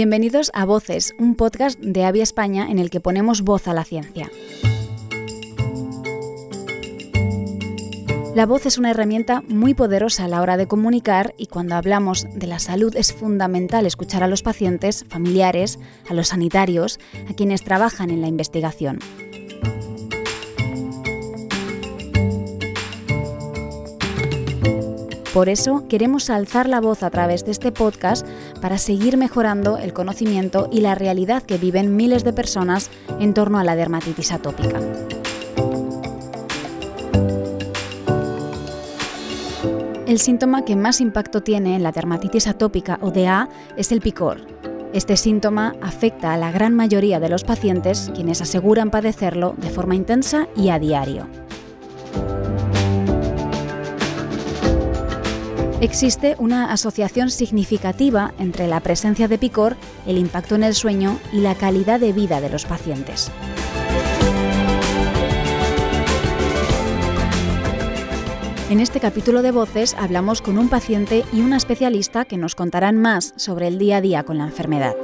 Bienvenidos a Voces, un podcast de Avia España en el que ponemos voz a la ciencia. La voz es una herramienta muy poderosa a la hora de comunicar y cuando hablamos de la salud es fundamental escuchar a los pacientes, familiares, a los sanitarios, a quienes trabajan en la investigación. Por eso queremos alzar la voz a través de este podcast para seguir mejorando el conocimiento y la realidad que viven miles de personas en torno a la dermatitis atópica. El síntoma que más impacto tiene en la dermatitis atópica o DA es el picor. Este síntoma afecta a la gran mayoría de los pacientes quienes aseguran padecerlo de forma intensa y a diario. Existe una asociación significativa entre la presencia de picor, el impacto en el sueño y la calidad de vida de los pacientes. En este capítulo de Voces hablamos con un paciente y una especialista que nos contarán más sobre el día a día con la enfermedad.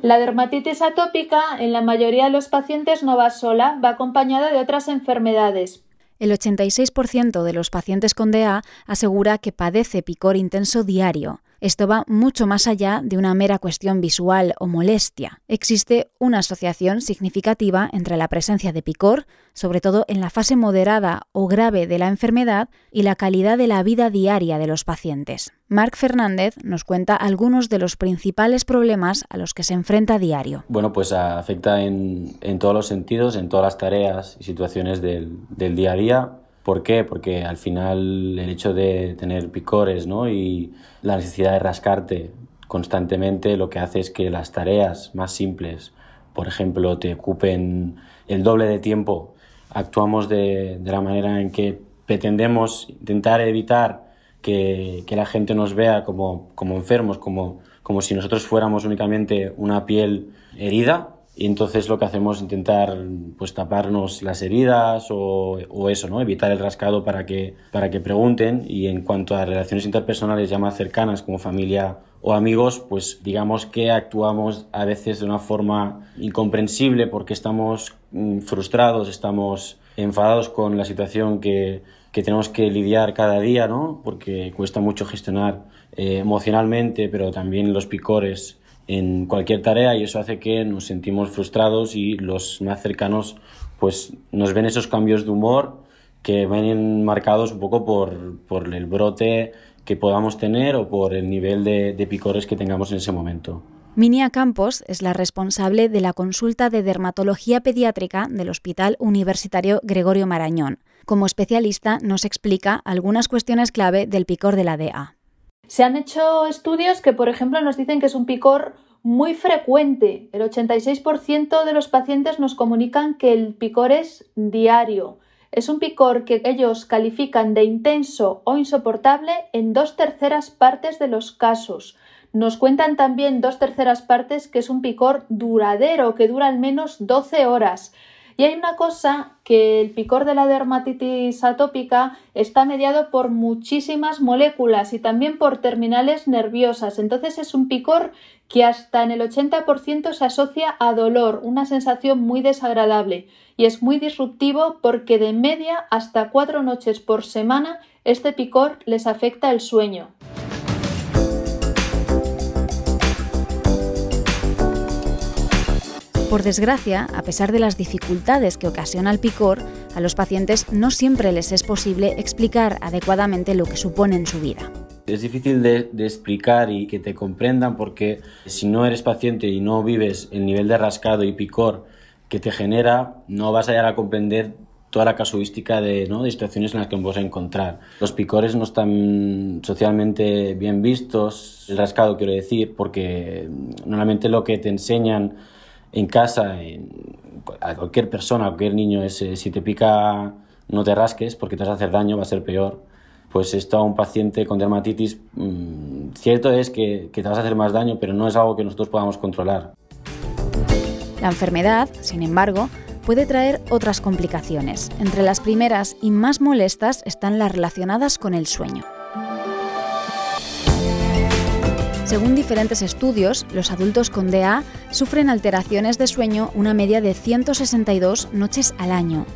La dermatitis atópica en la mayoría de los pacientes no va sola, va acompañada de otras enfermedades, el 86% de los pacientes con DA asegura que padece picor intenso diario. Esto va mucho más allá de una mera cuestión visual o molestia. Existe una asociación significativa entre la presencia de picor, sobre todo en la fase moderada o grave de la enfermedad, y la calidad de la vida diaria de los pacientes. Marc Fernández nos cuenta algunos de los principales problemas a los que se enfrenta a diario. Bueno, pues afecta en, todos los sentidos, en todas las tareas y situaciones del, del día a día ¿Por qué? Porque al final el hecho de tener picores ¿no? y la necesidad de rascarte constantemente lo que hace es que las tareas más simples, por ejemplo, te ocupen el doble de tiempo. Actuamos de, la manera en que pretendemos intentar evitar que, la gente nos vea como, como enfermos, como, como si nosotros fuéramos únicamente una piel herida y entonces lo que hacemos es intentar pues, taparnos las heridas o, o, eso, ¿no? evitar el rascado para que, para que pregunten. Y en cuanto a relaciones interpersonales ya más cercanas, como familia o amigos, pues digamos que actuamos a veces de una forma incomprensible porque estamos mm, frustrados, estamos enfadados con la situación que, que tenemos que lidiar cada día, ¿no? porque cuesta mucho gestionar eh, emocionalmente, pero también los picores en cualquier tarea y eso hace que nos sentimos frustrados y los más cercanos pues nos ven esos cambios de humor que vienen marcados un poco por, por el brote que podamos tener o por el nivel de, de picores que tengamos en ese momento. Minia Campos es la responsable de la consulta de dermatología pediátrica del Hospital Universitario Gregorio Marañón. Como especialista nos explica algunas cuestiones clave del picor de la DA. Se han hecho estudios que, por ejemplo, nos dicen que es un picor muy frecuente. El 86% de los pacientes nos comunican que el picor es diario. Es un picor que ellos califican de intenso o insoportable en dos terceras partes de los casos. Nos cuentan también dos terceras partes que es un picor duradero, que dura al menos 12 horas. Y hay una cosa que el picor de la dermatitis atópica está mediado por muchísimas moléculas y también por terminales nerviosas. Entonces es un picor que hasta en el 80% se asocia a dolor, una sensación muy desagradable. Y es muy disruptivo porque de media hasta cuatro noches por semana este picor les afecta el sueño. Por desgracia, a pesar de las dificultades que ocasiona el picor, a los pacientes no siempre les es posible explicar adecuadamente lo que supone en su vida. Es difícil de, explicar y que te comprendan porque si no eres paciente y no vives el nivel de rascado y picor que te genera, no vas a llegar a comprender toda la casuística de, ¿no? de situaciones en las que nos vas a encontrar. Los picores no están socialmente bien vistos, el rascado quiero decir, porque normalmente lo que te enseñan en casa, a cualquier persona, a cualquier niño, es, si te pica no te rasques porque te vas a hacer daño, va a ser peor. Pues esto a un paciente con dermatitis, mm, cierto es que, que te vas a hacer más daño, pero no es algo que nosotros podamos controlar. La enfermedad, sin embargo, puede traer otras complicaciones. Entre las primeras y más molestas están las relacionadas con el sueño. Según diferentes estudios, los adultos con DA sufren alteraciones de sueño una media de 162 noches al año.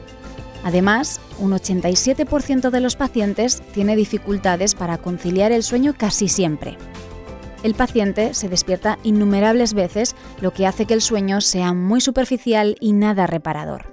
Además, un 87% de los pacientes tiene dificultades para conciliar el sueño casi siempre. El paciente se despierta innumerables veces, lo que hace que el sueño sea muy superficial y nada reparador.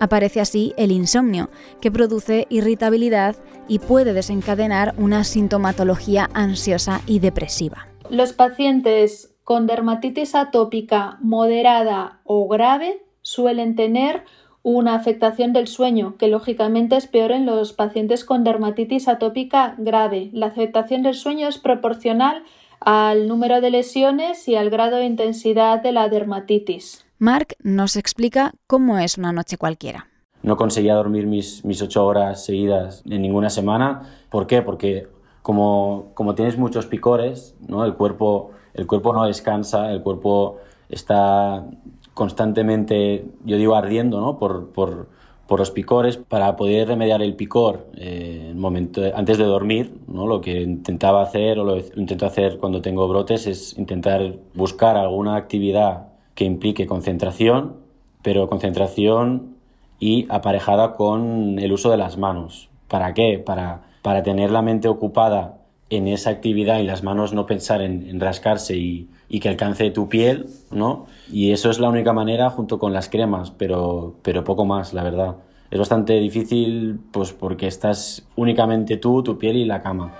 Aparece así el insomnio, que produce irritabilidad y puede desencadenar una sintomatología ansiosa y depresiva. Los pacientes con dermatitis atópica moderada o grave suelen tener una afectación del sueño, que lógicamente es peor en los pacientes con dermatitis atópica grave. La afectación del sueño es proporcional al número de lesiones y al grado de intensidad de la dermatitis. Mark nos explica cómo es una noche cualquiera. No conseguía dormir mis, mis ocho horas seguidas en ninguna semana. ¿Por qué? Porque como, como tienes muchos picores, ¿no? el, cuerpo, el cuerpo no descansa, el cuerpo está constantemente, yo digo, ardiendo ¿no? por, por, por los picores. Para poder remediar el picor eh, momento, antes de dormir, ¿no? lo que intentaba hacer o lo intento hacer cuando tengo brotes es intentar buscar alguna actividad que implique concentración, pero concentración y aparejada con el uso de las manos. ¿Para qué? Para, para tener la mente ocupada en esa actividad y las manos no pensar en, rascarse y, y, que alcance tu piel, ¿no? Y eso es la única manera junto con las cremas, pero, pero poco más, la verdad. Es bastante difícil pues porque estás únicamente tú, tu piel y la cama.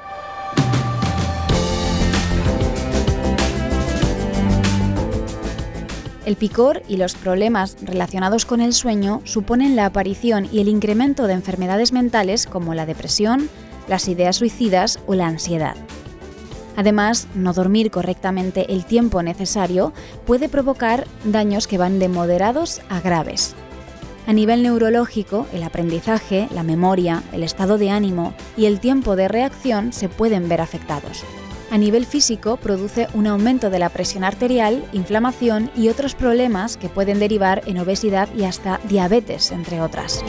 El picor y los problemas relacionados con el sueño suponen la aparición y el incremento de enfermedades mentales como la depresión, las ideas suicidas o la ansiedad. Además, no dormir correctamente el tiempo necesario puede provocar daños que van de moderados a graves. A nivel neurológico, el aprendizaje, la memoria, el estado de ánimo y el tiempo de reacción se pueden ver afectados a nivel físico produce un aumento de la presión arterial, inflamación y otros problemas que pueden derivar en obesidad y hasta diabetes, entre otras.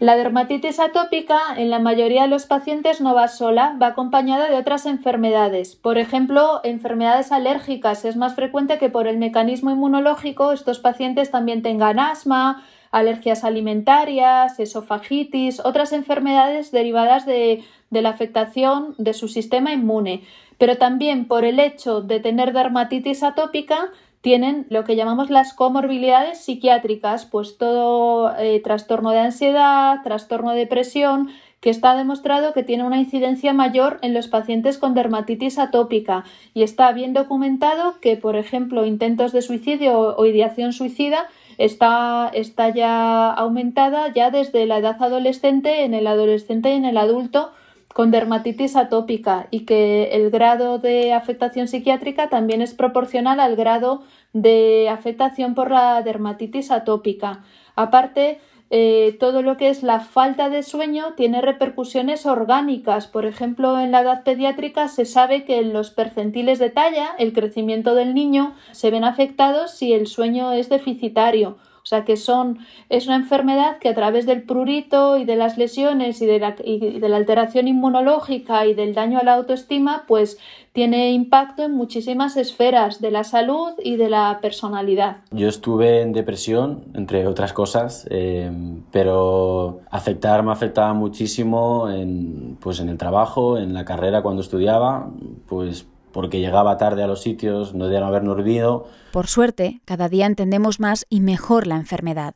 La dermatitis atópica en la mayoría de los pacientes no va sola, va acompañada de otras enfermedades. Por ejemplo, enfermedades alérgicas. Es más frecuente que por el mecanismo inmunológico estos pacientes también tengan asma, alergias alimentarias, esofagitis, otras enfermedades derivadas de, la afectación de su sistema inmune, pero también por el hecho de tener dermatitis atópica tienen lo que llamamos las comorbilidades psiquiátricas, pues todo eh, trastorno de ansiedad, trastorno de depresión, que está demostrado que tiene una incidencia mayor en los pacientes con dermatitis atópica. Y está bien documentado que, por ejemplo, intentos de suicidio o ideación suicida está, está ya aumentada ya desde la edad adolescente, en el adolescente y en el adulto con dermatitis atópica y que el grado de afectación psiquiátrica también es proporcional al grado de afectación por la dermatitis atópica. Aparte, eh, todo lo que es la falta de sueño tiene repercusiones orgánicas. Por ejemplo, en la edad pediátrica se sabe que en los percentiles de talla, el crecimiento del niño, se ven afectados si el sueño es deficitario sea que son, es una enfermedad que a través del prurito y de las lesiones y de, la, y de la alteración inmunológica y del daño a la autoestima, pues tiene impacto en muchísimas esferas de la salud y de la personalidad. Yo estuve en depresión, entre otras cosas, eh, pero afectar me afectaba muchísimo en, pues en el trabajo, en la carrera cuando estudiaba, pues porque llegaba tarde a los sitios, no debían habernos olvidado. Por suerte, cada día entendemos más y mejor la enfermedad.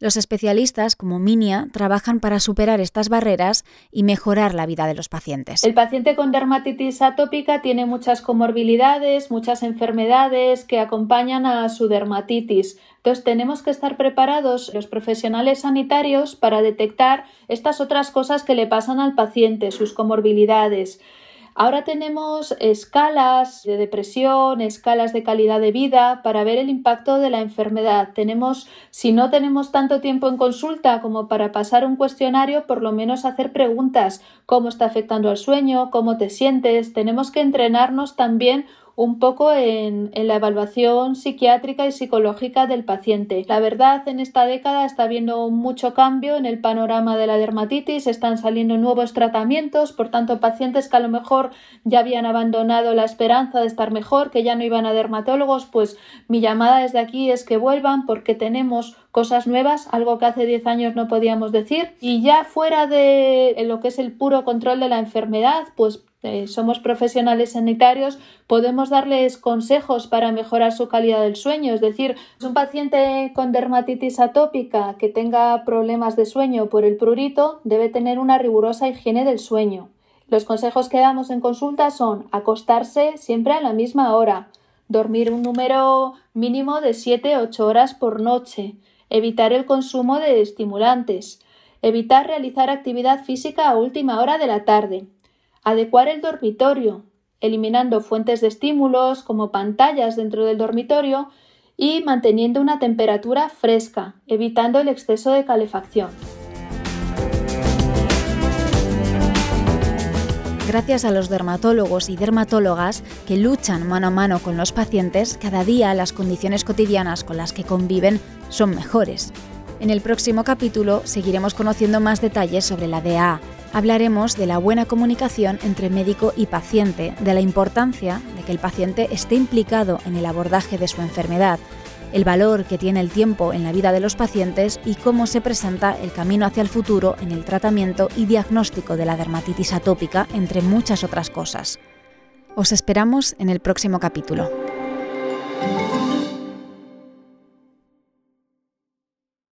Los especialistas, como Minia, trabajan para superar estas barreras y mejorar la vida de los pacientes. El paciente con dermatitis atópica tiene muchas comorbilidades, muchas enfermedades que acompañan a su dermatitis. Entonces tenemos que estar preparados los profesionales sanitarios para detectar estas otras cosas que le pasan al paciente, sus comorbilidades. Ahora tenemos escalas de depresión, escalas de calidad de vida para ver el impacto de la enfermedad. Tenemos, si no tenemos tanto tiempo en consulta como para pasar un cuestionario, por lo menos hacer preguntas, cómo está afectando al sueño, cómo te sientes. Tenemos que entrenarnos también un poco en, la evaluación psiquiátrica y psicológica del paciente. La verdad, en esta década está habiendo mucho cambio en el panorama de la dermatitis, están saliendo nuevos tratamientos, por tanto, pacientes que a lo mejor ya habían abandonado la esperanza de estar mejor, que ya no iban a dermatólogos, pues mi llamada desde aquí es que vuelvan porque tenemos cosas nuevas, algo que hace 10 años no podíamos decir. Y ya fuera de lo que es el puro control de la enfermedad, pues eh, somos profesionales sanitarios, podemos darles consejos para mejorar su calidad del sueño. Es decir, un paciente con dermatitis atópica que tenga problemas de sueño por el prurito debe tener una rigurosa higiene del sueño. Los consejos que damos en consulta son acostarse siempre a la misma hora, dormir un número mínimo de 7-8 horas por noche, evitar el consumo de estimulantes, evitar realizar actividad física a última hora de la tarde, Adecuar el dormitorio, eliminando fuentes de estímulos como pantallas dentro del dormitorio y manteniendo una temperatura fresca, evitando el exceso de calefacción. Gracias a los dermatólogos y dermatólogas que luchan mano a mano con los pacientes, cada día las condiciones cotidianas con las que conviven son mejores. En el próximo capítulo seguiremos conociendo más detalles sobre la DA, hablaremos de la buena comunicación entre médico y paciente, de la importancia de que el paciente esté implicado en el abordaje de su enfermedad, el valor que tiene el tiempo en la vida de los pacientes y cómo se presenta el camino hacia el futuro en el tratamiento y diagnóstico de la dermatitis atópica, entre muchas otras cosas. Os esperamos en el próximo capítulo.